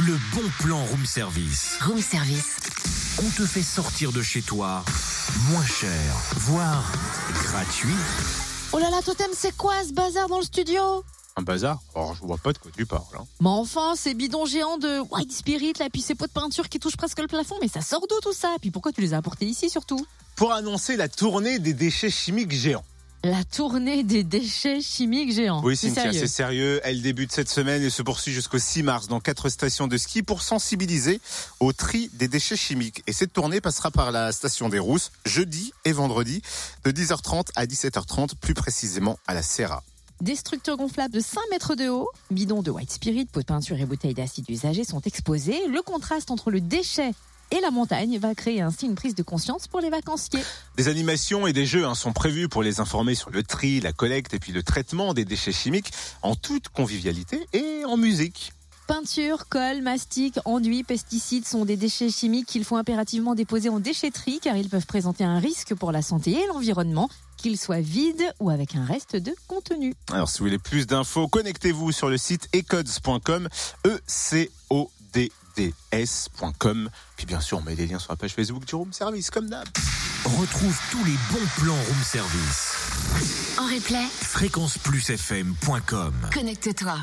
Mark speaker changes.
Speaker 1: le bon plan room service.
Speaker 2: Room service.
Speaker 1: On te fait sortir de chez toi moins cher, voire gratuit.
Speaker 3: Oh là là, Totem, c'est quoi ce bazar dans le studio?
Speaker 4: Un bazar? Alors, je vois pas de quoi tu parles. hein.
Speaker 3: Mais enfin, ces bidons géants de White Spirit, là, puis ces pots de peinture qui touchent presque le plafond, mais ça sort d'où tout ça? Puis pourquoi tu les as apportés ici surtout?
Speaker 4: Pour annoncer la tournée des déchets chimiques géants.
Speaker 3: La tournée des déchets chimiques géants.
Speaker 4: Oui,
Speaker 3: c'est
Speaker 4: Cynthia,
Speaker 3: sérieux.
Speaker 4: c'est sérieux. Elle débute cette semaine et se poursuit jusqu'au 6 mars dans quatre stations de ski pour sensibiliser au tri des déchets chimiques. Et cette tournée passera par la station des Rousses jeudi et vendredi de 10h30 à 17h30, plus précisément à la Serra.
Speaker 3: Des structures gonflables de 5 mètres de haut, bidons de White Spirit, pots de peinture et bouteilles d'acide usagé sont exposés. Le contraste entre le déchet et la montagne va créer ainsi une prise de conscience pour les vacanciers.
Speaker 4: Des animations et des jeux hein, sont prévus pour les informer sur le tri, la collecte et puis le traitement des déchets chimiques en toute convivialité et en musique.
Speaker 3: Peinture, colle, mastic, enduit, pesticides sont des déchets chimiques qu'il faut impérativement déposer en déchetterie car ils peuvent présenter un risque pour la santé et l'environnement, qu'ils soient vides ou avec un reste de contenu.
Speaker 4: Alors si vous voulez plus d'infos, connectez-vous sur le site ecods.com, e c o d d s.com. Puis bien sûr, on met les liens sur la page Facebook du Room Service comme d'hab.
Speaker 1: Retrouve tous les bons plans room service.
Speaker 2: En replay,
Speaker 1: Fréquenceplusfm.com
Speaker 2: connecte-toi.